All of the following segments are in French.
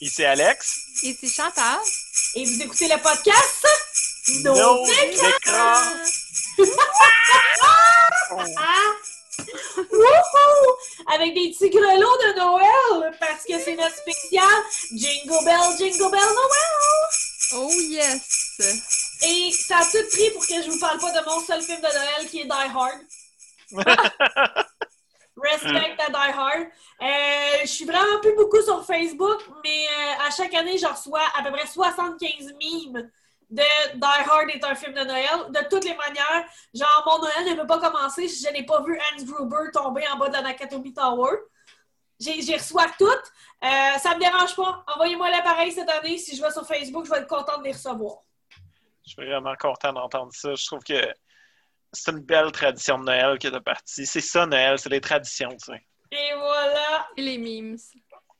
Ici Alex. Ici Chantal. Et vous écoutez le podcast? Nos écrans. Wouhou! Avec des petits grelots de Noël, parce que c'est notre spécial Jingle Bell, Jingle Bell Noël! Oh yes! Et ça a tout pris pour que je vous parle pas de mon seul film de Noël qui est Die Hard. Respect à Die Hard. Euh, je suis vraiment plus beaucoup sur Facebook, mais euh, à chaque année, je reçois à peu près 75 mimes de Die Hard est un film de Noël. De toutes les manières, genre, mon Noël ne peut pas commencer si je n'ai pas vu Hans Gruber tomber en bas de la Tower. J'ai reçois toutes. Euh, ça me dérange pas. Envoyez-moi l'appareil cette année. Si je vais sur Facebook, je vais être contente de les recevoir. Je suis vraiment content d'entendre ça. Je trouve que c'est une belle tradition de Noël que tu as partie. C'est ça, Noël, c'est les traditions, tu sais. Et voilà. Et les memes.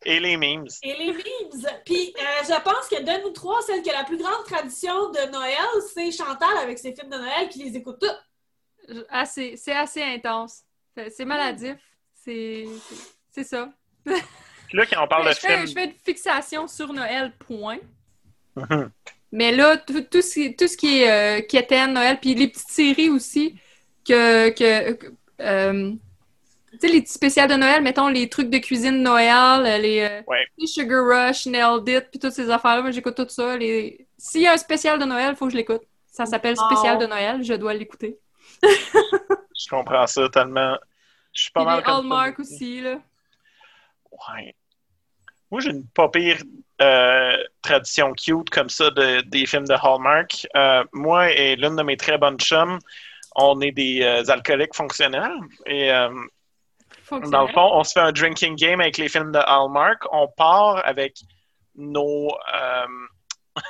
Et les memes. Et les memes. Puis, euh, je pense que de nous trois, celle qui a la plus grande tradition de Noël, c'est Chantal avec ses films de Noël qui les écoute tous. Je- assez- C'est assez intense. C'est c'est maladif. C'est c'est- c'est ça. Puis là, quand on parle je, de fais, films. je fais une fixation sur Noël, point. Mais là, tout, tout ce, qui- tout ce qui est euh, quétaine, Noël, puis les petites séries aussi, que... que euh, tu sais, les petits spéciales de Noël, mettons les trucs de cuisine de Noël, les, euh, Ouais. les Sugar Rush, Nailed It, puis toutes ces affaires-là, moi j'écoute tout ça. Les... S'il y a un spécial de Noël, il faut que je l'écoute. Ça s'appelle Wow. Spécial de Noël, je dois l'écouter. Je comprends ça tellement. Je suis pas Puis mal les comme toi Hallmark aussi, là. Ouais. Moi, j'ai une pas pire euh, tradition cute comme ça de, des films de Hallmark. Euh, moi et l'une de mes très bonnes chums, on est des euh, alcooliques fonctionnels. Et Fonctionnel. dans le fond, on se fait un drinking game avec les films de Hallmark. On part avec nos.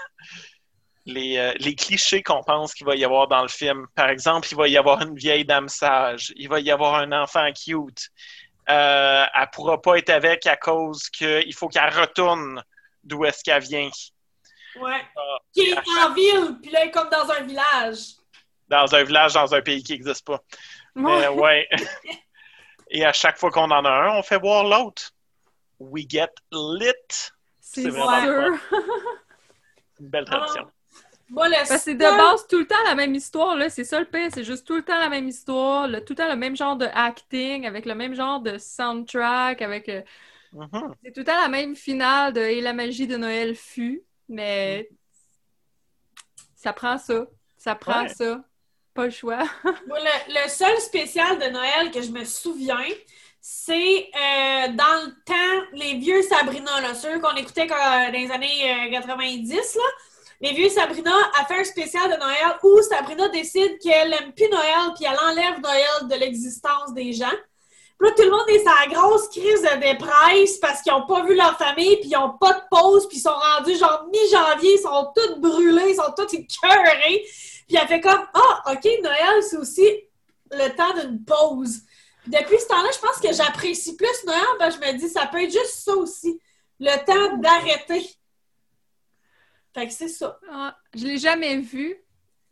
les, les clichés qu'on pense qu'il va y avoir dans le film. Par exemple, il va y avoir une vieille dame sage. Il va y avoir un enfant cute. Euh, elle ne pourra pas être avec à cause qu'il faut qu'elle retourne d'où est-ce qu'elle vient. Ouais. Ah, Qui est en ville, puis là, elle est comme dans un village. Dans un village, dans un pays qui n'existe pas. Mais Ouais. ouais. Et à chaque fois qu'on en a un, on fait voir l'autre. We get lit. C'est c'est sûr. Une belle Ah. tradition. C'est de base tout le temps la même histoire, là. C'est ça le pire, c'est juste tout le temps la même histoire, le- tout le temps le même genre de acting, avec le même genre de soundtrack, avec... euh, Mhm. c'est tout le temps la même finale de Et la magie de Noël fut, mais ça prend ça. Ça prend Ouais. ça. Pas le choix. Moi, le, le seul spécial de Noël que je me souviens, c'est euh, dans le temps, les vieux Sabrina, là, ceux qu'on écoutait quand- dans les années euh, 90, là. Les vieux Sabrina a fait un spécial de Noël où Sabrina décide qu'elle aime plus Noël puis elle enlève Noël de l'existence des gens. Puis là, tout le monde est sa grosse crise de dépresse parce qu'ils n'ont pas vu leur famille puis ils n'ont pas de pause puis ils sont rendus genre mi-janvier, ils sont tous brûlés, ils sont tous écœurés. Puis elle fait comme Ah, OK, Noël, c'est aussi le temps d'une pause. Puis depuis ce temps-là, je pense que j'apprécie plus Noël que je me dis ça peut être juste ça aussi. Le temps d'arrêter. Fait que c'est ça. Ah, je l'ai jamais vu.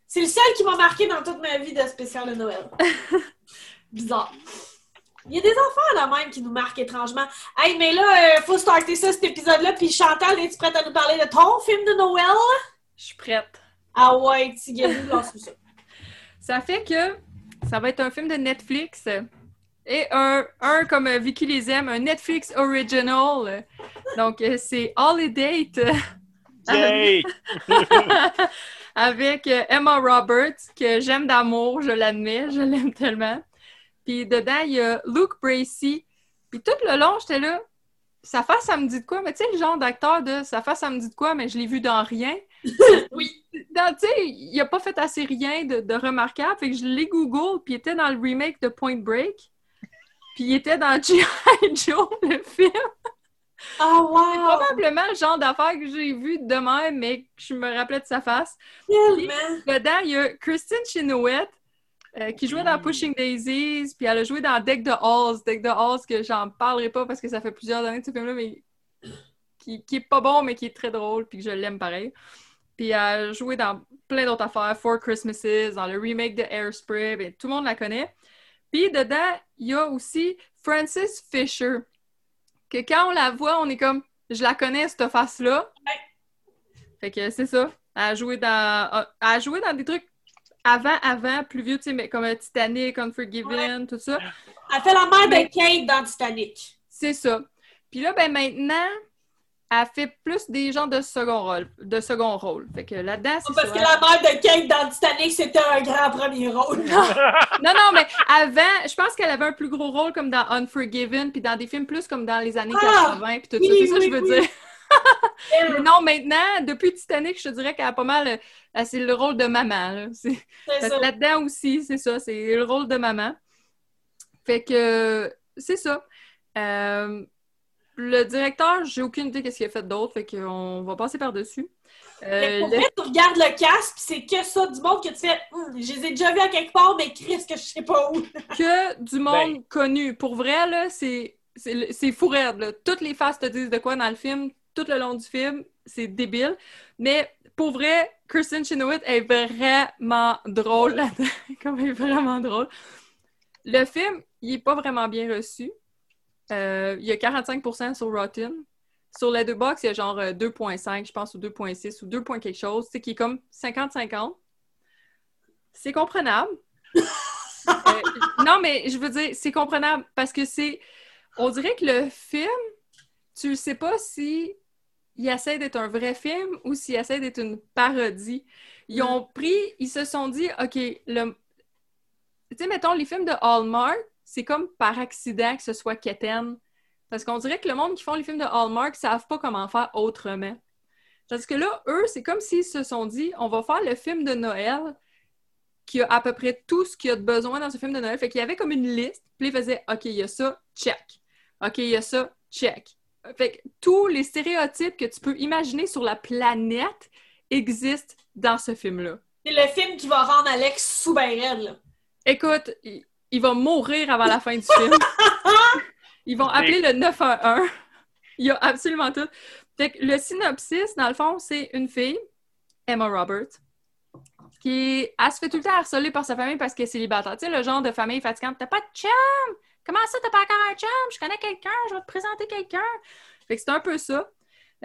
C'est le seul qui m'a marqué dans toute ma vie de spécial de Noël. Bizarre. Il y a des enfants là même qui nous marquent étrangement. Hey, mais là, euh, faut starter ça, cet épisode-là. Puis Chantal, es-tu prête à nous parler de ton film de Noël? Je suis prête. Ah ouais, petit guédou, lance ça. Ça fait que ça va être un film de Netflix et un, un comme Vicky les aime, un Netflix original. Donc, euh, c'est Holiday Yay! avec Emma Roberts, que j'aime d'amour, je l'admets, je l'aime tellement. Puis dedans, il y a Luke Bracey. Puis tout le long, j'étais là, sa face, ça me dit de quoi? Mais tu sais, le genre d'acteur de sa face, ça me dit de quoi, mais je l'ai vu dans rien. Oui. Tu sais, il a pas fait assez rien de, de remarquable. Fait que je l'ai Google, puis il était dans le remake de Point Break. Puis il était dans G.I. Joe, le film. Ah C'est wow! probablement le genre d'affaire que j'ai vu de même, mais que je me rappelais de sa face. Tellement! Dedans, il y a Kristen Chenoweth euh, qui jouait dans. Pushing Daisies, puis elle a joué dans Deck the Halls. Deck the Halls, que j'en parlerai pas parce que ça fait plusieurs années de ce film-là, mais qui, qui est pas bon, mais qui est très drôle, puis que je l'aime pareil. Puis elle a joué dans plein d'autres affaires, Four Christmases, dans le remake de Airspray, ben, tout le monde la connaît. Puis dedans, il y a aussi Frances Fisher, que quand on la voit, on est comme je la connais, cette face-là. Fait que c'est ça. Elle a joué dans, elle a joué dans des trucs avant, avant, plus vieux, tu sais, mais comme Titanic, Unforgiven, tout ça. Elle fait la mère de Kate dans Titanic. C'est ça. Puis là, ben maintenant, elle fait plus des gens de second rôle. De second rôle. Fait que là-dedans, c'est Parce ça. que la mère de Kate dans Titanic, c'était un grand premier rôle. Non, non, mais avant, je pense qu'elle avait un plus gros rôle comme dans Unforgiven, puis dans des films plus comme dans les années Ah! 80, puis tout Oui, ça. C'est ça que oui, je veux oui. dire. Mais non, maintenant, depuis Titanic, je te dirais qu'elle a pas mal. euh, C'est le rôle de maman. là. Fait. Là-dedans aussi, c'est ça, c'est le rôle de maman. Fait que c'est ça. Euh, le directeur, j'ai aucune idée qu'est-ce qu'il a fait d'autre, fait qu'on va passer par-dessus. Euh, pour le- vrai, tu regardes le casque, puis c'est que ça, du monde que tu fais. Hum, je les ai déjà vus à quelque part, mais Chris, que je sais pas où. que du monde connu. Pour vrai, là, c'est c'est fou raide, là. Toutes les faces te disent de quoi dans le film, tout le long du film, c'est débile. Mais pour vrai, Kristen Chenoweth est vraiment drôle là-dedans. Comme elle est vraiment drôle. Le film, il est pas vraiment bien reçu. Euh, il y a 45% sur Rotten. Sur Letterboxd, il y a genre euh, 2.5, je pense, ou 2.6, ou 2. point quelque chose, c'est qui est comme 50-50. C'est comprenable. Euh, non, mais je veux dire, c'est comprenable parce que c'est. On dirait que le film, tu ne sais pas si il essaie d'être un vrai film ou s'il essaie d'être une parodie? Ils ont pris, ils se sont dit, OK, le. Tu sais, mettons, les films de Hallmark, c'est comme par accident que ce soit Keten. Parce qu'on dirait que le monde qui font les films de Hallmark ne savent pas comment faire autrement. Parce que là, eux, c'est comme s'ils se sont dit, on va faire le film de Noël qui a à peu près tout ce qu'il y a de besoin dans ce film de Noël. Fait qu'il y avait comme une liste, puis ils faisaient OK, il y a ça, check. OK, il y a ça, check. Fait que tous les stéréotypes que tu peux imaginer sur la planète existent dans ce film-là. C'est le film qui va rendre Alex sous ben raide, là. Écoute, il, il va mourir avant la fin du film. Ils vont appeler le 911. Il y a absolument tout. Fait que le synopsis, dans le fond, c'est une fille, Emma Roberts, qui elle se fait tout le temps harceler par sa famille parce qu'elle est célibataire. Tu sais, le genre de famille fatigante. T'as pas de chum! Comment ça, t'as pas encore un chum? Je connais quelqu'un, je vais te présenter quelqu'un. Fait que c'est un peu ça.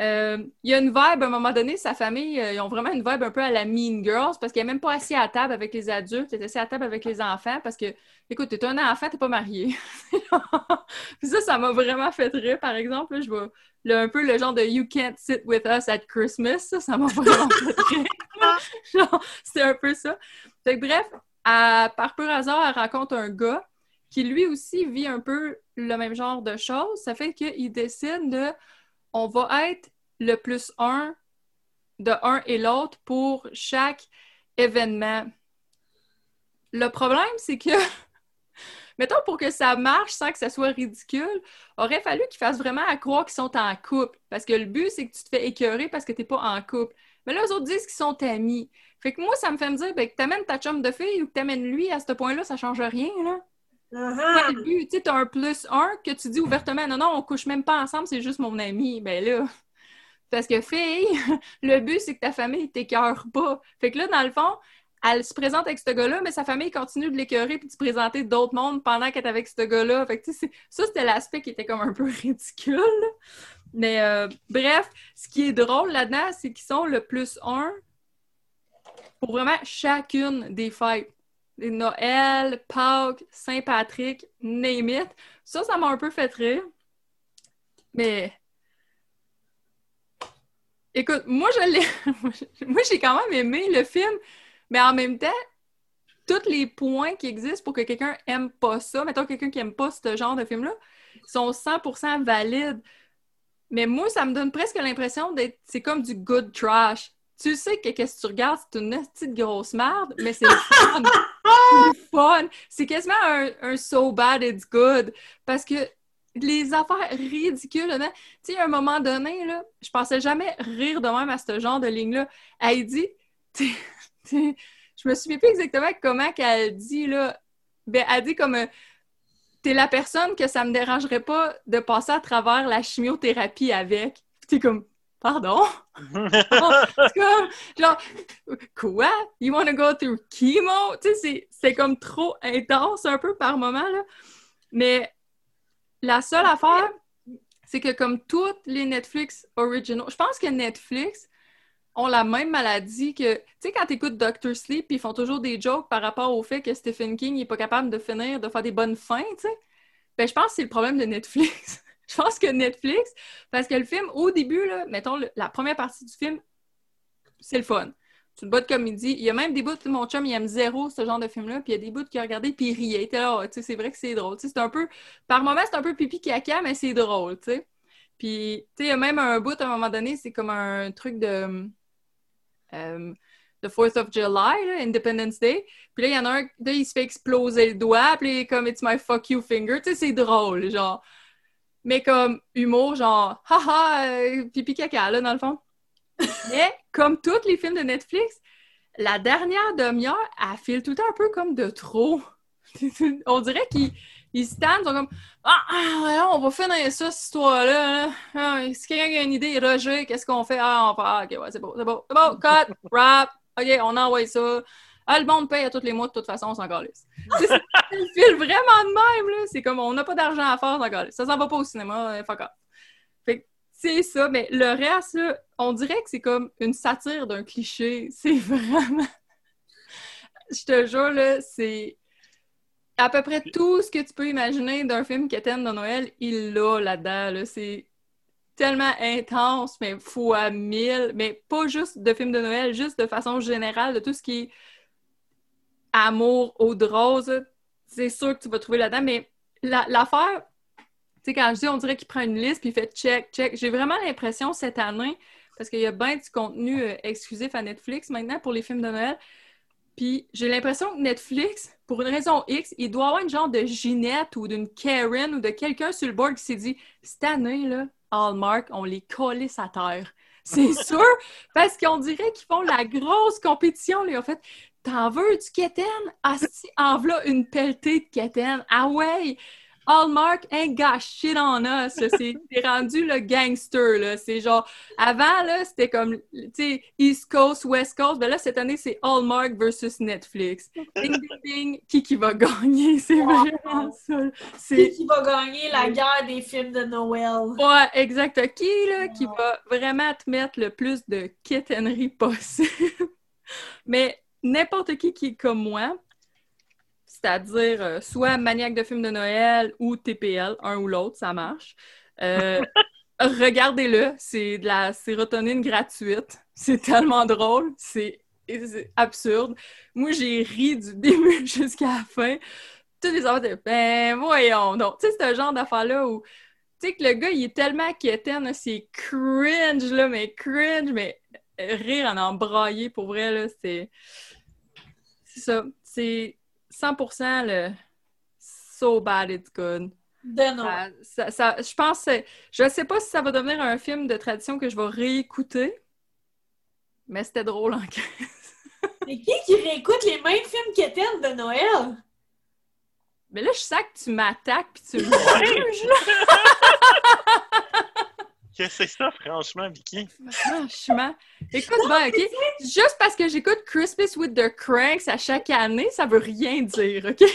Euh, Il y a une vibe, à un moment donné, sa famille, euh, ils ont vraiment une vibe un peu à la Mean Girls parce qu'elle n'est même pas assise à table avec les adultes, elle est assise à table avec les enfants parce que, écoute, t'es un enfant, t'es pas marié. Puis ça, ça m'a vraiment fait rire, par exemple. là, je vois le- un peu le genre de You can't sit with us at Christmas. Ça, ça m'a vraiment fait rire. C'est un peu ça. Fait que bref, à- par pur hasard, elle rencontre un gars qui lui aussi vit un peu le même genre de choses. Ça fait qu'il décide de on va être le plus un de un et l'autre pour chaque événement. Le problème, c'est que, mettons, pour que ça marche sans que ça soit ridicule, aurait fallu qu'ils fassent vraiment à croire qu'ils sont en couple. Parce que le but, c'est que tu te fais écœurer parce que t'es pas en couple. Mais là, eux autres disent qu'ils sont amis. Fait que moi, ça me fait me dire ben, que t'amènes ta chum de fille ou que t'amènes lui, à ce point-là, ça change rien, là. Uh-huh. Tu t'as un plus un que tu dis ouvertement, non, non, on couche même pas ensemble, c'est juste mon ami. Ben là, parce que fille, le but, c'est que ta famille t'écœure pas. Fait que là, dans le fond, elle se présente avec ce gars-là, mais sa famille continue de l'écœurer puis de se présenter d'autres mondes pendant qu'elle est avec ce gars-là. Fait que, ça, c'était l'aspect qui était comme un peu ridicule. Mais euh, bref, ce qui est drôle là-dedans, c'est qu'ils sont le plus un pour vraiment chacune des fêtes. Les Noël, Pâques, Saint-Patrick, name. Ça, ça m'a un peu fait rire. Mais écoute, moi je l'ai. moi j'ai quand même aimé le film, mais en même temps, tous les points qui existent pour que quelqu'un aime pas ça, mettons quelqu'un qui aime pas ce genre de film-là, sont 100% valides. Mais moi, ça me donne presque l'impression d'être. C'est comme du good trash. Tu sais que qu'est-ce que tu regardes, c'est une petite grosse merde, mais c'est fun. fun. C'est quasiment un, so bad it's good. Parce que les affaires ridicules, tu sais, à un moment donné, là, je pensais jamais rire de même à ce genre de ligne-là. Elle dit, je me souviens plus exactement comment qu'elle dit, là. Ben, elle dit comme, euh, t'es la personne que ça me dérangerait pas de passer à travers la chimiothérapie avec. T'es comme, pardon? C'est comme, genre, quoi? You wanna go through chemo? Tu sais, c'est- c'est comme trop intense un peu par moment, là. Mais la seule affaire, c'est que comme toutes les Netflix originaux, je pense que Netflix ont la même maladie que, tu sais, quand t'écoutes Doctor Sleep, ils font toujours des jokes par rapport au fait que Stephen King n'est pas capable de finir, de faire des bonnes fins, tu sais. Ben, je pense que c'est le problème de Netflix. je pense que Netflix, parce que le film, au début, là, mettons, la première partie du film, c'est le fun. C'est une bonne comédie. Il y a même des bouts, mon chum, il aime zéro ce genre de film-là, puis il y a des bouts qu'il a regardé, puis il riait. Sais, c'est vrai que c'est drôle. C'est un peu, par moments, c'est un peu pipi caca, mais c'est drôle, tu sais. Puis, tu sais, il y a même un bout, à un moment donné, c'est comme un truc de... euh, The 4th of July, Independence Day. Puis là, il y en a un, là, il se fait exploser le doigt, puis il est comme « It's my fuck you finger ». Tu sais, c'est drôle, genre. Mais comme humour, genre « haha, euh, pipi caca », là, dans le fond. Mais comme tous les films de Netflix, la dernière demi-heure, elle file tout un peu comme de trop. On dirait qu'ils ils se tannent, ils sont comme Ah, ah, on va finir ça, cette histoire-là. là. Ah, si quelqu'un a une idée, Roger, qu'est-ce qu'on fait? Ah, on ah, ok, ouais, c'est beau, c'est beau, c'est beau, cut, rap, ok, on envoie ça. Ah, le monde paye à tous les mois, de toute façon, on s'en calisse. Sais, ça file vraiment de même, là. C'est comme, on n'a pas d'argent à faire, on s'en. Ça s'en va pas au cinéma, euh, fuck off. Fait que, c'est ça, mais le reste, là, on dirait que c'est comme une satire d'un cliché. C'est vraiment. Je te jure, là, c'est à peu près tout ce que tu peux imaginer d'un film Keten de Noël, il l'a là-dedans. là. C'est tellement intense, mais fois mille. Mais pas juste de films de Noël, juste de façon générale, de tout ce qui est amour, eau de rose. C'est sûr que tu vas trouver là-dedans, mais la- l'affaire, tu sais, quand je dis on dirait qu'il prend une liste puis il fait check, check, j'ai vraiment l'impression cette année, parce qu'il y a bien du contenu euh, exclusif à Netflix maintenant pour les films de Noël. Puis j'ai l'impression que Netflix, pour une raison X, il doit avoir une genre de Ginette ou d'une Karen ou de quelqu'un sur le board qui s'est dit cette année, là, Hallmark, on les collait à terre. C'est sûr, parce qu'on dirait qu'ils font la grosse compétition. Là. En fait, t'en veux du keten? Ah, si, en v'là une pelletée de keten. Ah ouais! Hallmark ain't got shit on us. C'est rendu le gangster. là. C'est genre, avant, là, c'était comme, tu sais, East Coast, West Coast. Ben là, cette année, c'est Hallmark versus Netflix. Ding, ding, ding. Qui qui va gagner? C'est vraiment ça. Qui qui va gagner la guerre des films de Noël? Ouais, exact. Qui, là, qui va vraiment te mettre le plus de quétainerie possible? Mais n'importe qui qui est comme moi, c'est-à-dire euh, soit maniaque de films de Noël ou TPL, un ou l'autre, ça marche. Euh, Regardez-le, c'est de la sérotonine gratuite. C'est tellement drôle, c'est absurde. Moi, j'ai ri du début jusqu'à la fin. Tous les enfants étaient, ben voyons donc. Tu sais, c'est un genre d'affaire-là où tu sais que le gars, il est tellement quétaine, c'est cringe, là, mais cringe, mais rire en embrailler, pour vrai, là, c'est... C'est ça. C'est 100% le so bad it's good. De Noël. Ça, ça- ça- je pense... que- Je sais pas si ça va devenir un film de tradition que je vais réécouter, mais c'était drôle en crise. Mais qui qui réécoute les mêmes films quétaines de Noël? Mais là, je sens que tu m'attaques puis tu me juges, que c'est ça, franchement, Vicky? Franchement. Écoute, ben, OK? Juste parce que j'écoute Christmas with the Cranks à chaque année, ça veut rien dire, OK?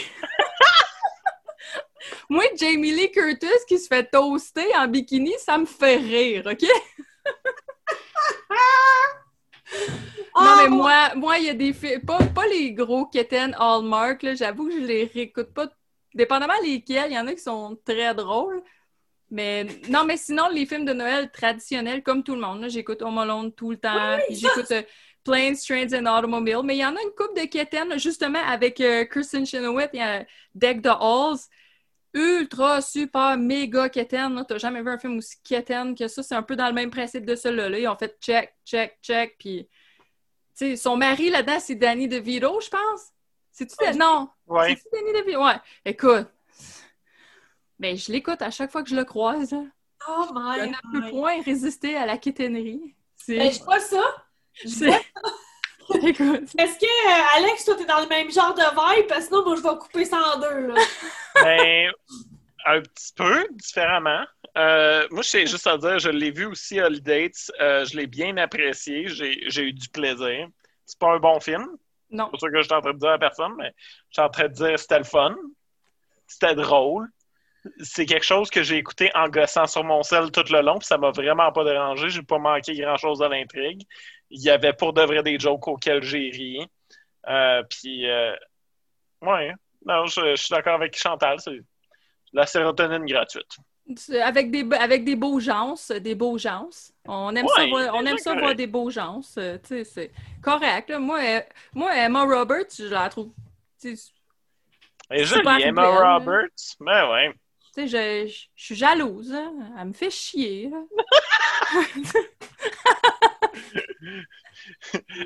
Moi, Jamie Lee Curtis qui se fait toaster en bikini, ça me fait rire, OK? Non, Ah, mais moi, moi, il y a des films, pas, pas les gros Keten Hallmark, là, j'avoue que je les réécoute pas, dépendamment lesquels, il y en a qui sont très drôles, mais non, mais sinon, les films de Noël traditionnels, comme tout le monde, j'écoute Home Alone tout le temps, puis j'écoute euh, Planes, Trains and Automobiles, mais il y en a une couple de Keten, justement, avec euh, Kristen Chenoweth, y a Deck the Halls, ultra, super, méga Keten, là, t'as jamais vu un film aussi Keten que ça, c'est un peu dans le même principe de celui-là, là. ils ont fait check, check, check, puis tu sais, son mari là-dedans, c'est Danny DeVito, je pense. C'est-tu de... Non. Ouais. C'est-tu Danny DeVito? Ouais. Écoute. Ben, je l'écoute à chaque fois que je le croise. Oh Je my ne peux point résister à la quétainerie. C'est... Ben, je vois ça. c'est- Écoute. Est-ce que, euh, Alex, toi, t'es dans le même genre de vibe? Parce que sinon, moi, je vais couper ça en deux, là. Ben, un petit peu différemment. Euh, moi, je sais juste à dire, je l'ai vu aussi à Holidays. Euh, je l'ai bien apprécié. J'ai j'ai eu du plaisir. C'est pas un bon film. Non. C'est pas ça que je suis en train de dire à personne, mais je suis en train de dire c'était le fun. C'était drôle. C'est quelque chose que j'ai écouté en gossant sur mon sel tout le long, puis ça m'a vraiment pas dérangé. J'ai pas manqué grand-chose de l'intrigue. Il y avait pour de vrai des jokes auxquels j'ai ri. Euh, puis, euh, ouais, non, je, je suis d'accord avec Chantal. C'est la sérotonine gratuite. Avec des, avec des beaux gens, des beaux gens. On aime ça, voir, on aime ça correct. voir des beaux gens. c'est correct. là. Moi, moi, Emma Roberts, je la trouve. Et Super jolie, Emma. Roberts. Ben ouais. Tu sais, je, je- je suis jalouse. hein. Elle me fait chier.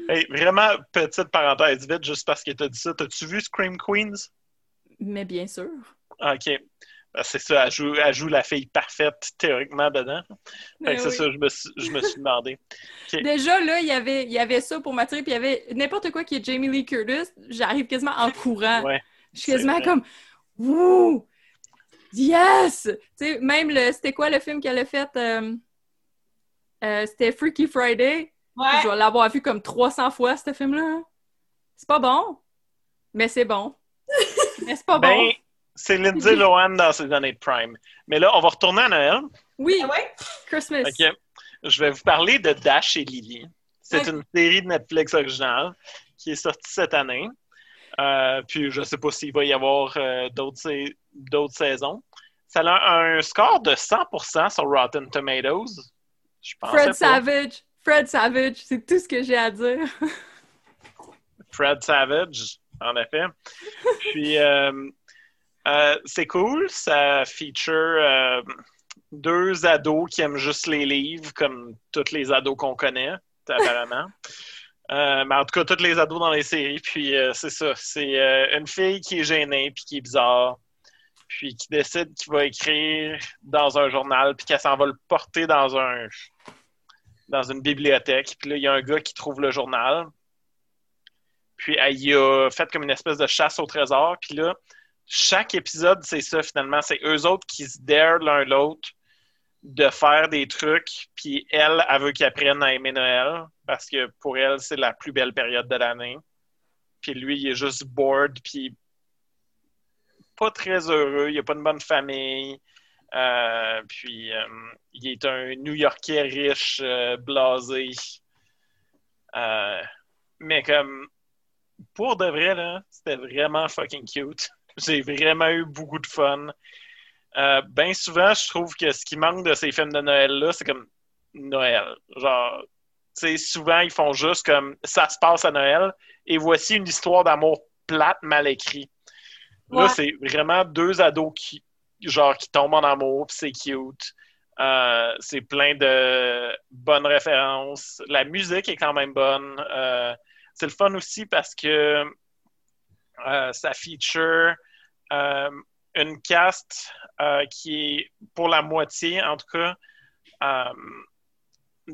Hey, vraiment, petite parenthèse vite, juste parce que t'as dit ça. T'as-tu vu Scream Queens? Mais bien sûr. OK. Ben, c'est ça, elle joue, elle joue la fille parfaite, théoriquement, dedans. C'est oui. ça, je me, suis- je me suis demandé. Déjà, là, il y avait, il y avait ça pour m'attirer, puis il y avait n'importe quoi qui est Jamie Lee Curtis. J'arrive quasiment en courant. Ouais. Je suis quasiment vrai. comme Wouh! Yes! Tu sais, même le. C'était quoi le film qu'elle a fait? euh, euh, c'était Freaky Friday? Ouais. Je dois l'avoir vu comme 300 fois, ce film-là. C'est pas bon, mais c'est bon. mais c'est pas Ben, bon. c'est Lindsay Lohan dans ses années de prime. Mais là, on va retourner à Noël. Oui, Ah ouais? Christmas. OK. Je vais vous parler de Dash et Lily. C'est une série de Netflix originale qui est sortie cette année. Euh, puis je sais pas s'il va y avoir euh, d'autres sais- d'autres saisons. Ça a un score de 100% sur Rotten Tomatoes. Je Fred pas. Savage. Fred Savage, c'est tout ce que j'ai à dire. Fred Savage, en effet. Puis, euh, c'est cool. Ça feature deux ados qui aiment juste les livres, comme tous les ados qu'on connaît, apparemment. Euh, mais en tout cas, tous les ados dans les séries. Puis, euh, c'est ça. C'est euh, une fille qui est gênée, puis qui est bizarre, puis qui décide qu'il va écrire dans un journal, puis qu'elle s'en va le porter dans un dans une bibliothèque. Puis là, il y a un gars qui trouve le journal. Puis elle a fait comme une espèce de chasse au trésor. Puis là, chaque épisode, c'est ça finalement. C'est eux autres qui se dare l'un l'autre de faire des trucs. Puis elle, elle veut qu'ils apprennent à aimer Noël parce que pour elle, c'est la plus belle période de l'année. Puis lui, il est juste bored. Puis pas très heureux. Il a pas une bonne famille. Euh, puis euh, il est un New-Yorkais riche, euh, blasé. Mais comme pour de vrai, là, c'était vraiment fucking cute. J'ai vraiment eu beaucoup de fun. Ben souvent, je trouve que ce qui manque de ces films de Noël-là, c'est comme Noël. Genre, souvent, ils font juste comme ça se passe à Noël et voici une histoire d'amour plate, mal écrite. Là, Ouais. c'est vraiment deux ados qui, genre, qui tombent en amour, puis c'est cute. Euh, c'est plein de bonnes références. La musique est quand même bonne. Euh, c'est le fun aussi parce que euh, ça feature une cast qui est pour la moitié, en tout cas,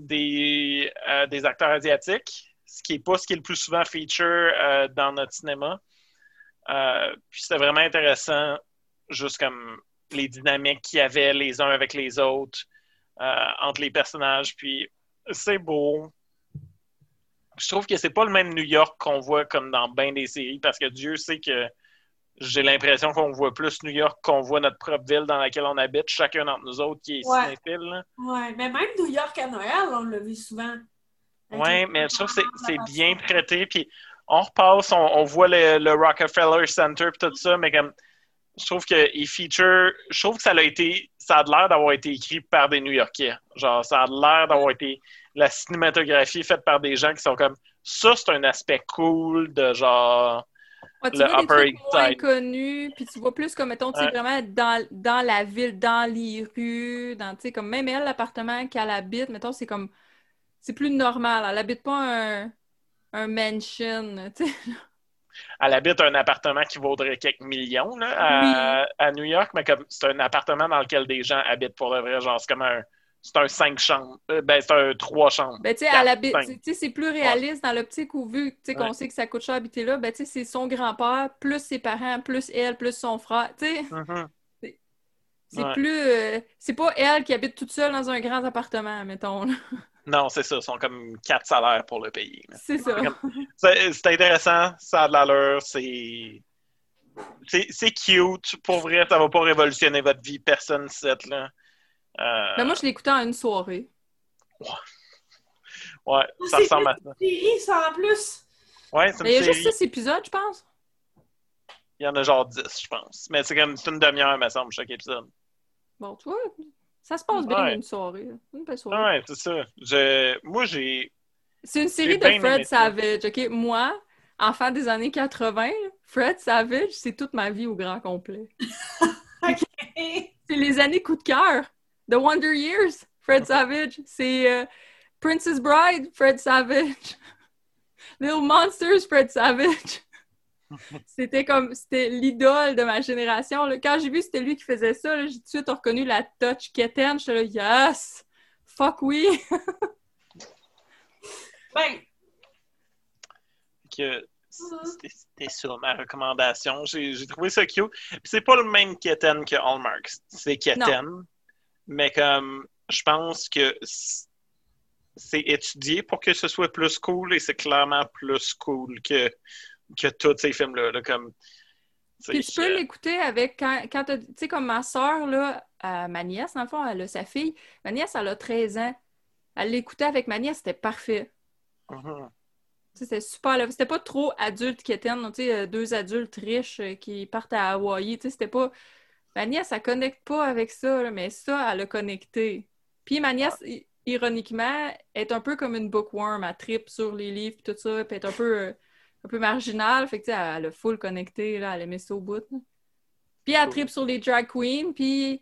des, euh, des acteurs asiatiques, ce qui n'est pas ce qui est le plus souvent feature euh, dans notre cinéma. Euh, puis c'était vraiment intéressant, juste comme les dynamiques qu'il y avait les uns avec les autres, entre les personnages. Puis c'est beau. Je trouve que c'est pas le même New York qu'on voit comme dans bien des séries, parce que Dieu sait que j'ai l'impression qu'on voit plus New York qu'on voit notre propre ville dans laquelle on habite, chacun d'entre nous autres qui est Ouais. cinéphile. Ouais, mais même New York à Noël, on l'a vu souvent. Oui, mais je trouve que c'est- la bien traité. Puis on repasse, on, on voit le, le Rockefeller Center et tout ça, mais comme je trouve que feature, je trouve que ça a été, ça a l'air d'avoir été écrit par des New-Yorkais. Genre, ça a l'air d'avoir été la cinématographie faite par des gens qui sont comme ça, c'est un aspect cool de genre. Ouais, tu Le vois des Upper trucs East moins connus, puis tu vois plus comme, mettons, tu sais, vraiment dans, dans la ville, dans les rues, dans, tu sais, comme même elle, l'appartement qu'elle habite, mettons, c'est comme, c'est plus normal. Elle habite pas un, un mansion, tu sais. Elle habite un appartement qui vaudrait quelques millions là, à, à New York, mais comme c'est un appartement dans lequel des gens habitent pour le vrai. Genre, c'est comme un. C'est un cinq chambres. Euh, Ben, c'est un trois chambres. Ben, tu sais, c'est plus réaliste dans l'optique où, vu, qu'on Ouais. sait que ça coûte cher habiter là, ben, tu sais, c'est son grand-père, plus ses parents, plus elle, plus son frère, tu sais. Mhm. C'est Ouais. plus. euh, c'est pas elle qui habite toute seule dans un grand appartement, mettons. là. Non, c'est ça. Ils sont comme quatre salaires pour le payer. là. C'est ça. C'est intéressant, ça a de l'allure, c'est c'est c'est cute. Pour vrai, ça va pas révolutionner votre vie. Personne cette là. Euh, Ben, moi, je l'écoutais en une soirée. ouais, ça C'est ressemble à ça. une série, ça, en plus. Ouais, c'est Mais il y a une juste série. six épisodes, je pense. Il y en a genre 10, je pense. Mais c'est comme c'est une demi-heure, me semble, chaque épisode. Bon, tu vois, ça se passe bien Ouais. une soirée. Une belle soirée. Ouais, c'est ça. Je... Moi, j'ai. C'est une série de Fred. Savage, OK? Moi, enfant des années 80, Fred Savage, c'est toute ma vie au grand complet. Et- C'est les années coup de cœur. The Wonder Years, Fred Savage. C'est euh, Princess Bride, Fred Savage. Little Monsters, Fred Savage. C'était comme, c'était l'idole de ma génération. là. Quand j'ai vu que c'était lui qui faisait ça, j'ai tout de suite reconnu la touch quétaine. J'étais là, yes! Fuck oui! Ben, que c'était c'était ça ma recommandation. J'ai trouvé ça cute. C'est pas le même Keten que Hallmark. C'est Keten. Mais comme je pense que c'est étudié pour que ce soit plus cool et c'est clairement plus cool que, que tous ces films-là. là, comme, Puis tu peux l'écouter avec quand, quand tu sais, comme ma soeur, là, euh, ma nièce, dans le fond, elle a sa fille. Ma nièce, elle a 13 ans. Elle l'écoutait avec ma nièce, c'était parfait. Mhm. Sais, C'était super. C'était pas trop adulte tu sais, euh, deux adultes riches euh, qui partent à Hawaï. C'était pas. Ma nièce, elle connecte pas avec ça, là, mais ça, elle a connecté. Puis ma nièce, i- ironiquement, est un peu comme une bookworm. Elle tripe sur les livres et tout ça, puis elle est un peu, euh, un peu marginale. Fait que, tu sais, elle, a full connecté, là, elle aimait ça au bout. là. Puis elle tripe sur les drag queens, puis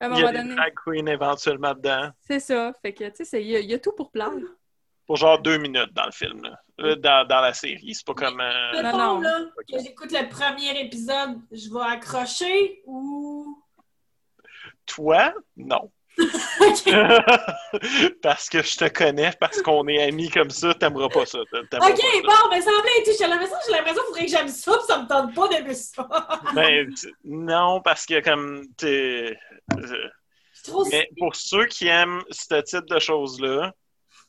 à un Il y moment a des drag queens éventuellement dedans. c'est ça. Fait que, tu sais, il y, a- il y a tout pour plaire. Pour genre deux minutes dans le film. là. Euh, dans, dans la série. C'est pas comme. euh, non. là, que j'écoute le premier épisode, je vais accrocher ou? Toi, non. Parce que je te connais, parce qu'on est amis comme ça, t'aimeras pas ça. T'aimeras OK, pas ça. bon, mais ça me plaît, tu sais, j'ai l'impression, j'ai l'impression qu'il faudrait que j'aime ça, puis ça me tente pas d'aimer ça. Ben, non, parce que comme t'es. euh, C'est trop Mais pour ceux qui aiment ce type de choses-là,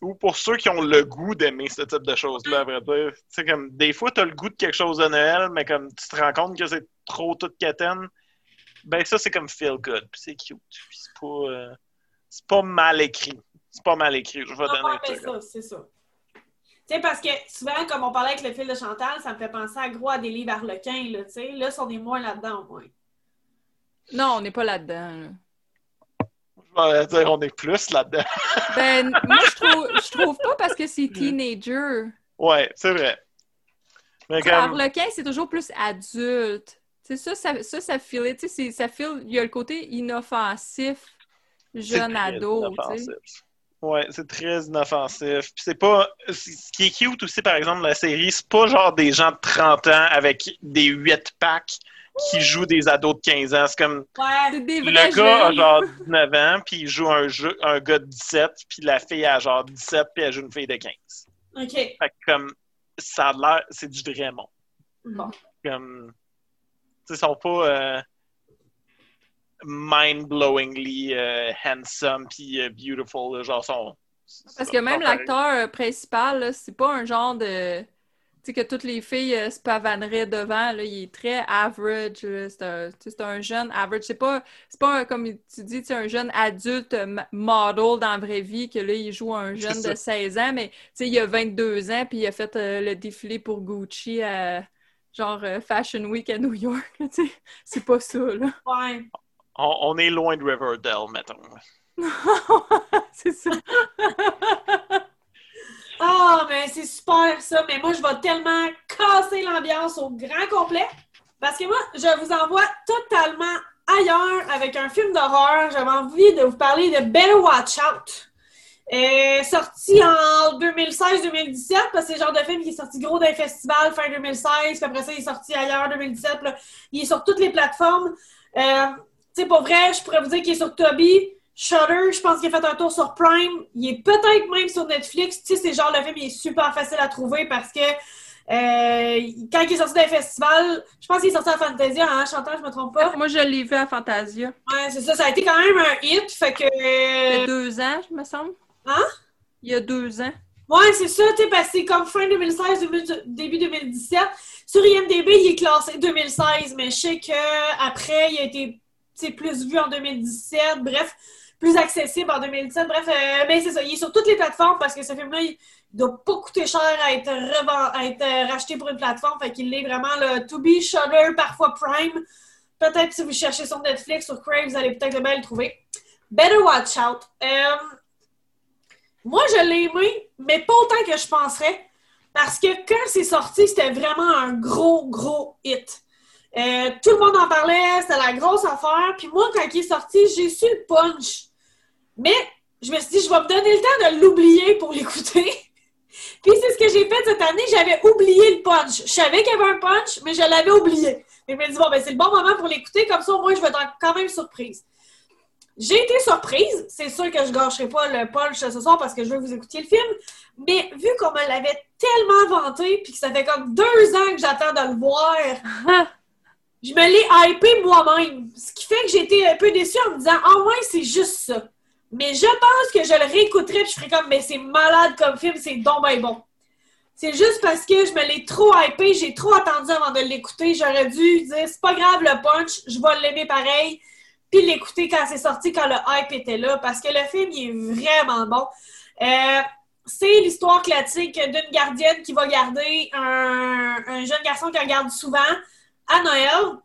ou pour ceux qui ont le goût d'aimer ce type de choses-là, à vrai dire, tu sais, comme des fois, t'as le goût de quelque chose de Noël, mais comme tu te rends compte que c'est trop toute catène, ben ça, c'est comme feel good, puis c'est cute, puis c'est pas, euh, c'est pas mal écrit. C'est pas mal écrit, je vais Ah, donner ça. ça, c'est ça. Tu sais, parce que souvent, comme on parlait avec le fil de Chantal, ça me fait penser à gros à des livres harlequins, là, tu sais. Là, on est moins là-dedans, au moins. Non, on n'est pas là-dedans. là. Je vais dire, on est plus là-dedans. Ben, moi, je trouve, je trouve pas parce que c'est teenager. Ouais, c'est vrai. Mais comme, Harlequin, c'est toujours plus adulte. Sais, ça, ça, ça, ça file, tu sais, c'est- ça file, il y a le côté inoffensif, c'est jeune très ado, inoffensif. Ouais, c'est très inoffensif. Puis c'est pas. Ce qui est cute aussi, par exemple, de la série, c'est pas genre des gens de 30 ans avec des 8 packs qui jouent des ados de 15 ans. C'est comme Ouais. Des le gars a genre 19 ans, puis il joue un jeu, un gars de 17, puis la fille a genre 17, puis elle joue une fille de 15. OK. Fait que comme ça a l'air, c'est du vrai monde. Bon. Comme, tu sais, ils sont pas euh, mind-blowingly euh, handsome puis euh, beautiful, genre sont. Parce que même l'acteur principal, c'est pas un genre de. Tu sais, que toutes les filles euh, se pavaneraient devant, là, il est très average. C'est un, tu sais, c'est un jeune average. C'est pas, c'est pas un- comme tu dis, sais, un jeune adulte euh, model dans la vraie vie, que là, il joue un jeune C'est de 16 ans, mais tu sais, il a 22 ans, puis il a fait euh, le défilé pour Gucci à genre euh, Fashion Week à New York. là, tu sais. C'est pas ça, là. Ouais. On, on est loin de Riverdale, mettons. c'est ça. Ah, mais c'est super ça. Mais moi, je vais tellement casser l'ambiance au grand complet. Parce que moi, je vous envoie totalement ailleurs avec un film d'horreur. J'avais envie de vous parler de Better Watch Out. Euh, sorti en 2016-2017, parce que c'est le genre de film qui est sorti gros d'un festival fin 2016, puis après ça, il est sorti ailleurs 2017. puis là, il est sur toutes les plateformes. Euh, tu sais, pour vrai, je pourrais vous dire qu'il est sur Toby, Shutter, je pense qu'il a fait un tour sur Prime. Il est peut-être même sur Netflix. Tu sais, c'est le genre de film, il est super facile à trouver parce que euh, quand il est sorti d'un festival, je pense qu'il est sorti à Fantasia, hein, Chantal, je me trompe pas? Moi, je l'ai vu à Fantasia. Ouais, c'est ça, ça a été quand même un hit, fait que... Il y a deux ans, je me semble. Hein? Il y a deux ans. Ouais, c'est ça, tu sais, parce que c'est comme fin 2016, début- début 2017. Sur IMDB, il est classé 2016, mais je sais qu'après, il a été plus vu en 2017. Bref, plus accessible en 2017. Bref, euh, mais c'est ça, il est sur toutes les plateformes parce que ce film-là, il doit pas coûter cher à être, reven- à être euh, racheté pour une plateforme. Fait qu'il est vraiment le To Be, Shudder, parfois Prime. Peut-être si vous cherchez sur Netflix, sur Crave, vous allez peut-être bien le trouver. Better Watch Out. Euh, moi, je l'ai aimé, mais pas autant que je penserais. Parce que quand c'est sorti, c'était vraiment un gros, gros hit. Euh, tout le monde en parlait, c'était la grosse affaire. Puis moi, quand il est sorti, j'ai su le punch. Mais je me suis dit, je vais me donner le temps de l'oublier pour l'écouter. Puis c'est ce que j'ai fait cette année, j'avais oublié le punch. Je savais qu'il y avait un punch, mais je l'avais oublié. Et je me dis, bon, ben c'est le bon moment pour l'écouter, comme ça au moins je vais être quand même surprise. J'ai été surprise. C'est sûr que je gâcherai pas le punch ce soir parce que je veux que vous écoutiez le film. Mais vu qu'on me l'avait tellement vanté, puis que ça fait comme deux ans que j'attends de le voir, je me l'ai hypé moi-même. Ce qui fait que j'ai été un peu déçue en me disant Ah ouais, c'est juste ça. Mais je pense que je le réécouterai puis je ferai comme Mais c'est malade comme film, c'est donc ben bon. C'est juste parce que je me l'ai trop hypé, j'ai trop attendu avant de l'écouter. J'aurais dû dire C'est pas grave le punch, je vais l'aimer pareil. Puis l'écouter quand c'est sorti, quand le hype était là. Parce que le film, il est vraiment bon. Euh, c'est l'histoire classique d'une gardienne qui va garder un, un jeune garçon qu'elle garde souvent à Noël.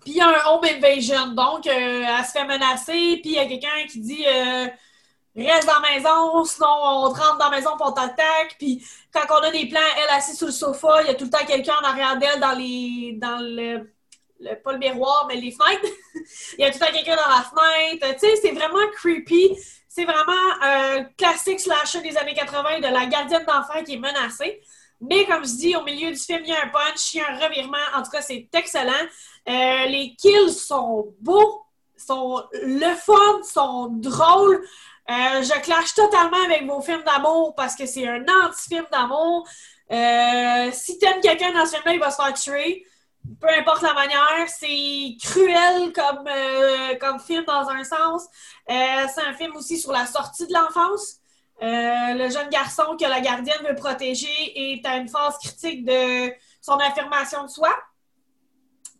Puis il y a un home invasion. Donc, euh, elle se fait menacer. Puis il y a quelqu'un qui dit euh, Reste dans la maison, sinon on te rentre dans la maison pour on t'attaque. Puis quand on a des plans, elle assise sur le sofa, il y a tout le temps quelqu'un en arrière d'elle dans les. dans le, pas le miroir, mais les fenêtres. il y a tout le temps quelqu'un dans la fenêtre. Tu sais, c'est vraiment creepy. C'est vraiment un classique slasher des années 80 de la gardienne d'enfant qui est menacée. Mais comme je dis, au milieu du film, il y a un punch, il y a un revirement. En tout cas, c'est excellent. Euh, les kills sont beaux, sont le fun, sont drôles. Euh, je clash totalement avec vos films d'amour parce que c'est un anti-film d'amour. Euh, si t'aimes quelqu'un dans ce film-là, il va se faire tuer. Peu importe la manière, c'est cruel comme, euh, comme film dans un sens. C'est un film aussi sur la sortie de l'enfance. Euh, le jeune garçon que la gardienne veut protéger est à une phase critique de son affirmation de soi.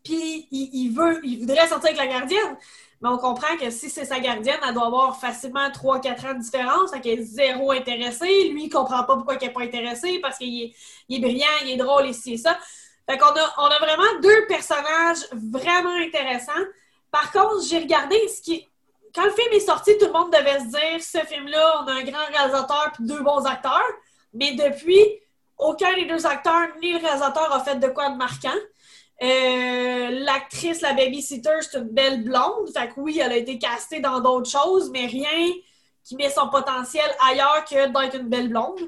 Puis il, veut, il voudrait sortir avec la gardienne. Mais on comprend que si c'est sa gardienne, elle doit avoir facilement 3-4 ans de différence. Fait qu'elle est zéro intéressée. Lui, il comprend pas pourquoi il n'est pas intéressé parce qu'il est, il est brillant, il est drôle et ça. Fait qu'on a, on a vraiment deux personnages vraiment intéressants. Par contre, j'ai regardé ce qui. Quand le film est sorti, tout le monde devait se dire ce film-là, on a un grand réalisateur puis deux bons acteurs. Mais depuis, aucun des deux acteurs ni le réalisateur a fait de quoi de marquant. Euh, L'actrice, la babysitter, c'est une belle blonde. Fait que oui, elle a été castée dans d'autres choses, mais rien qui met son potentiel ailleurs que d'être une belle blonde.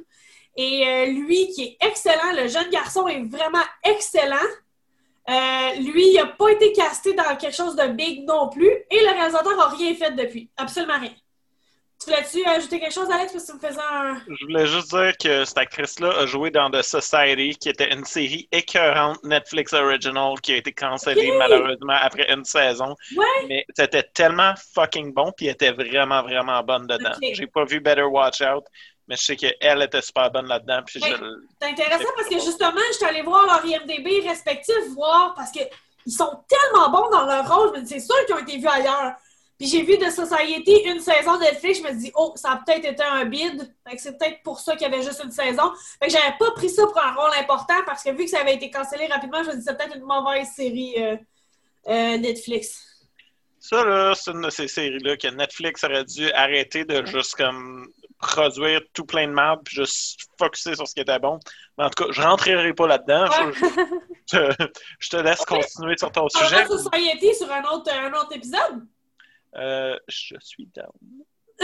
Et euh, lui, qui est excellent, le jeune garçon est vraiment excellent. Euh, lui, il n'a pas été casté dans quelque chose de big non plus. Et le réalisateur n'a rien fait depuis. Absolument rien. Tu voulais-tu ajouter quelque chose, Alex, parce que tu me faisais un. Je voulais juste dire que cette actrice-là a joué dans The Society, qui était une série écœurante Netflix Original qui a été cancellée malheureusement après une saison. Ouais. Mais c'était tellement fucking bon, puis elle était vraiment, vraiment bonne dedans. Ok. J'ai pas vu Better Watch Out, mais je sais qu'elle était super bonne là-dedans. Puis Ouais. je- C'est intéressant parce que justement, je suis allée voir leur IMDB respectifs, voir parce que ils sont tellement bons dans leur rôle. Je me dis, c'est sûr qu'ils ont été vus ailleurs. Puis j'ai vu The Society une saison de Netflix, je me dis, oh, ça a peut-être été un bid. Fait que c'est peut-être pour ça qu'il y avait juste une saison. Fait que j'avais pas pris ça pour un rôle important parce que vu que ça avait été cancellé rapidement, je me dis, c'est peut-être une mauvaise série euh, euh, Netflix. Ça, là, c'est une de ces séries-là que Netflix aurait dû arrêter de juste comme produire tout plein de merde puis juste focuser sur ce qui était bon. Mais en tout cas, je rentrerai pas là-dedans. Ouais. Je, je te, je te laisse continuer sur ton On sujet. va Society sur un autre, un autre épisode? Euh, je suis down.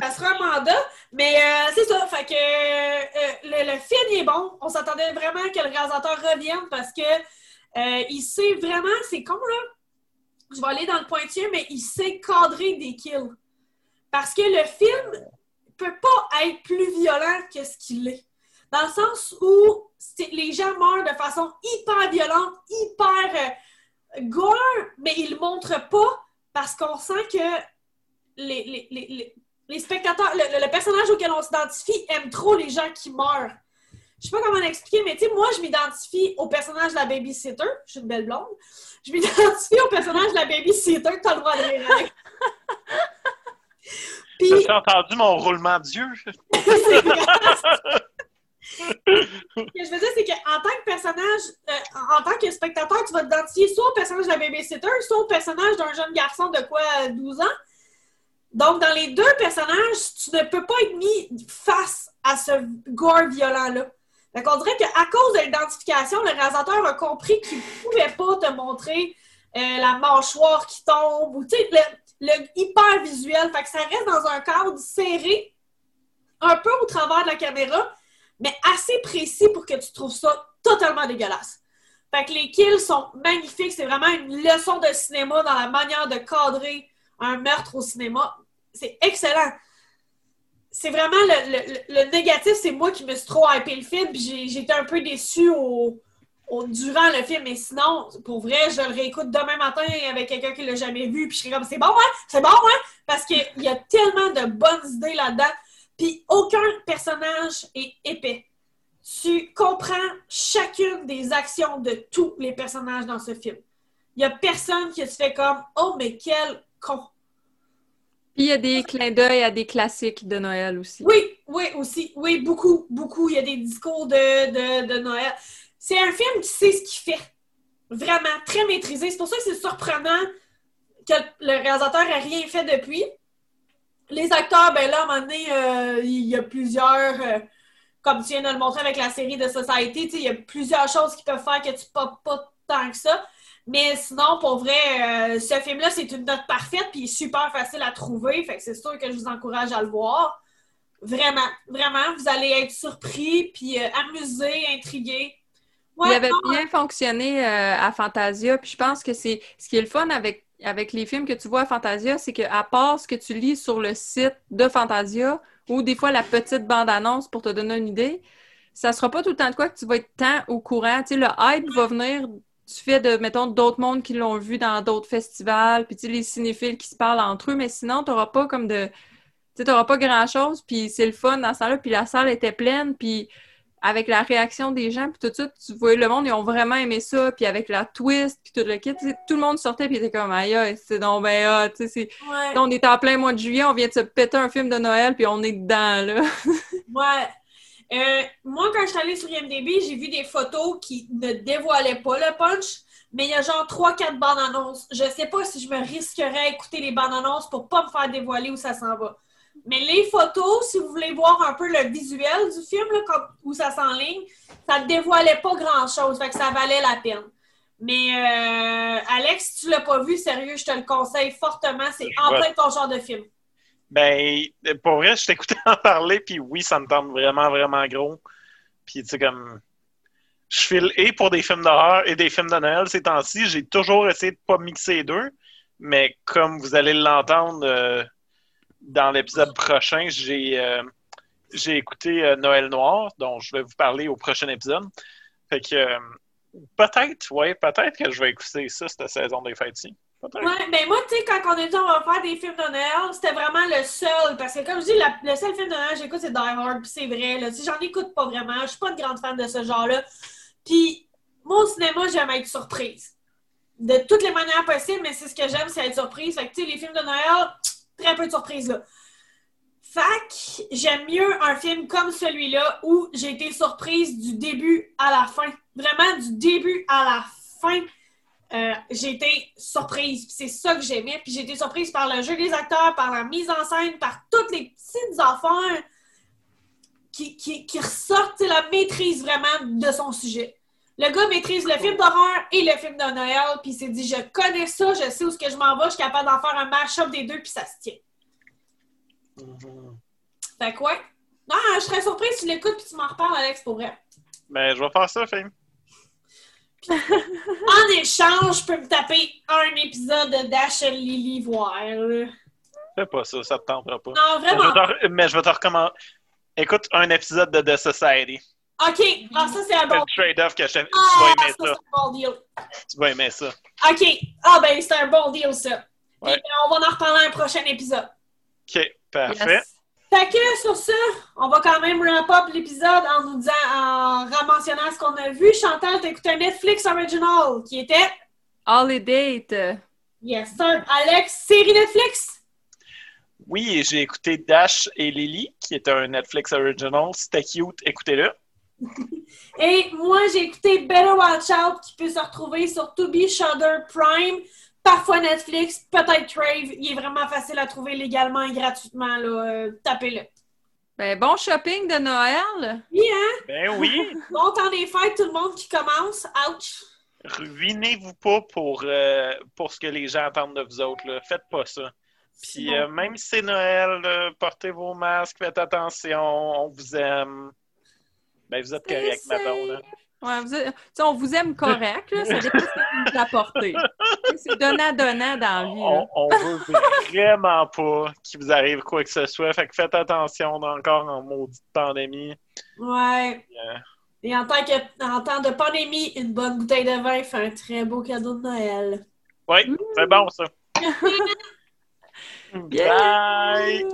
Ça sera un mandat, mais euh, c'est ça. Fait que euh, le, le film il est bon. On s'attendait vraiment que le réalisateur revienne parce que euh, il sait vraiment, c'est con là. Je vais aller dans le pointilleux, mais il sait cadrer des kills. Parce que le film peut pas être plus violent que ce qu'il est. Dans le sens où les gens meurent de façon hyper violente, hyper euh, gore, mais ils le montrent pas parce qu'on sent que les, spectateurs, le, le personnage auquel on s'identifie aime trop les gens qui meurent. Je sais pas comment l'expliquer, mais tu sais, moi, je m'identifie au personnage de la babysitter. Je suis une belle blonde. Je m'identifie au personnage de la babysitter. T'as le droit de rire. Puis, As-tu entendu mon roulement d'yeux? Ce que je veux dire, c'est qu'en tant que personnage, euh, en tant que spectateur, tu vas t'identifier soit au personnage de la babysitter, soit au personnage d'un jeune garçon de quoi, euh, 12 ans. Donc, dans les deux personnages, tu ne peux pas être mis face à ce gore violent-là. Fait qu'on dirait qu'à cause de l'identification, le réalisateur a compris qu'il ne pouvait pas te montrer euh, la mâchoire qui tombe ou, tu sais, le, hyper visuel. Fait que ça reste dans un cadre serré, un peu au travers de la caméra, mais assez précis pour que tu trouves ça totalement dégueulasse. Fait que les kills sont magnifiques. C'est vraiment une leçon de cinéma dans la manière de cadrer un meurtre au cinéma. C'est excellent. C'est vraiment le, le- le- négatif, c'est moi qui me suis trop hypé le film, puis j'ai- j'étais un peu déçue au, au- durant le film. Mais sinon, pour vrai, je le réécoute demain matin avec quelqu'un qui l'a jamais vu, puis je serais comme c'est bon, hein? C'est bon, hein? Parce qu'il y a tellement de bonnes idées là-dedans. Puis aucun personnage est épais. Tu comprends chacune des actions de tous les personnages dans ce film. Il n'y a personne qui se fait comme Oh, mais quel con. Puis il y a des clins d'œil à des classiques de Noël aussi. Oui, oui, aussi. Oui, beaucoup, beaucoup. Il y a des discours de, de, de Noël. C'est un film qui sait ce qu'il fait. Vraiment, très maîtrisé. C'est pour ça que c'est surprenant que le réalisateur n'ait rien fait depuis. Les acteurs, ben là, à un moment donné, euh, il y a plusieurs, euh, comme tu viens de le montrer avec la série de Society, il y a plusieurs choses qui peuvent faire que tu popes pas tant que ça. Mais sinon, pour vrai, euh, ce film-là, c'est une note parfaite, puis super facile à trouver. Fait que c'est sûr que je vous encourage à le voir. Vraiment, vraiment, vous allez être surpris, puis amusé, intrigué. Ouais, il avait non, bien fonctionné euh, à Fantasia. Puis je pense que c'est ce qui est le fun avec, avec les films que tu vois à Fantasia, c'est qu'à part ce que tu lis sur le site de Fantasia ou des fois la petite bande-annonce pour te donner une idée, ça sera pas tout le temps de quoi que tu vas être tant au courant. Tu sais, le hype va venir du fait de, mettons, d'autres mondes qui l'ont vu dans d'autres festivals, puis tu sais, les cinéphiles qui se parlent entre eux, mais sinon, tu n'auras pas comme de. Tu sais, t'auras pas grand-chose, puis c'est le fun dans ce temps-là, puis la salle était pleine, puis avec la réaction des gens, puis tout ça, tu voyais le monde, ils ont vraiment aimé ça, puis avec la twist, puis tout le kit, tout le monde sortait, puis était comme, aïe, c'est donc ben hot, tu sais, ouais. On est en plein mois de juillet, on vient de se péter un film de Noël, puis on est dedans, là. Ouais. Euh, moi, quand je suis allée sur IMDb, j'ai vu des photos qui ne dévoilaient pas le punch, mais il y a genre 3-4 bandes annonces. Je sais pas si je me risquerais à écouter les bandes annonces pour pas me faire dévoiler où ça s'en va. Mais les photos, si vous voulez voir un peu le visuel du film, là, où ça s'enligne, ça ne dévoilait pas grand-chose, fait que ça valait la peine. Mais euh, Alex, si tu l'as pas vu, sérieux, je te le conseille fortement. C'est en Ouais. plein ton genre de film. Ben, pour vrai, je t'écoutais en parler, puis oui, ça me tente vraiment, vraiment gros. Puis, tu sais, comme. Je file et pour des films d'horreur et des films de Noël ces temps-ci. J'ai toujours essayé de pas mixer les deux, mais comme vous allez l'entendre euh, dans l'épisode prochain, j'ai euh, j'ai écouté euh, Noël Noir, dont je vais vous parler au prochain épisode. Fait que euh, peut-être, ouais, peut-être que je vais écouter ça cette saison des fêtes-ci. Ouais, ben moi, tu sais, quand on a dit on va faire des films de Noël, c'était vraiment le seul. Parce que, comme je dis, le seul film de Noël que j'écoute, c'est Die Hard, puis c'est vrai. J'en écoute pas vraiment. Je suis pas une grande fan de ce genre-là. Puis, moi, au cinéma, j'aime être surprise. De toutes les manières possibles, mais c'est ce que j'aime, c'est être surprise. Fait que, tu sais, les films de Noël, très peu de surprises, là. Que j'aime mieux un film comme celui-là où j'ai été surprise du début à la fin. Vraiment, du début à la fin. Euh, j'ai été surprise. C'est ça que j'aimais. Puis j'ai été surprise par le jeu des acteurs, par la mise en scène, par toutes les petites affaires qui, qui, qui ressortent la maîtrise vraiment de son sujet. Le gars maîtrise le film d'horreur et le film de Noël, puis il s'est dit je connais ça, je sais où ce que je m'en vais, je suis capable d'en faire un mash-up des deux, puis ça se tient. Fait que ouais. Non, je serais surprise si tu l'écoutes puis tu m'en reparles, Alex, pour vrai. Ben, je vais faire ça, film. En échange, je peux me taper un épisode de Dash and Lily voir. Fais pas ça, ça te tentera pas. Non, Mais je vraiment. vais te re- mais je vais te recommander. Écoute un épisode de The Society. OK. Ah, ça, c'est un C'est bon le trade-off que je t'ai- Tu Ah, vas aimer ça, c'est ça. un bon deal. Tu vas aimer ça. OK. Ah, ben, c'est un bon deal, ça. Ouais. Et, euh, on va en reparler dans un prochain épisode. OK, Parfait. Yes. Fait que sur ça, on va quand même wrap up l'épisode en nous disant, en rementionnant ce qu'on a vu. Chantal, t'as écouté un Netflix original qui était? Holiday. Yes sir. Alex, série Netflix? Oui, j'ai écouté Dash et Lily, qui est un Netflix original. C'était cute, écoutez-le. Et moi, j'ai écouté Better Watch Out qui peut se retrouver sur Tubi, Shudder, Prime, parfois Netflix, peut-être Crave. Il est vraiment facile à trouver légalement et gratuitement. Là. Euh, Tapez-le. Ben, bon shopping de Noël. Oui, hein? Ben oui, Bon temps des fêtes, tout le monde qui commence. Ouch! ruinez-vous pas pour, euh, pour ce que les gens attendent de vous autres. Là. Faites pas ça. Puis Bon. euh, même si c'est Noël, là, portez vos masques, faites attention, on vous aime. Ben vous êtes correct, madame. Là. Ouais, vous êtes- on vous aime correct, là, ça dépend ce que vous apportez. C'est donnant-donnant dans la vie. là. On, on veut vraiment pas qu'il vous arrive quoi que ce soit. Fait que faites attention on est encore en maudite pandémie. Ouais. Et en tant, que, en temps de pandémie, une bonne bouteille de vin fait un très beau cadeau de Noël. Oui, c'est bon ça. Bye!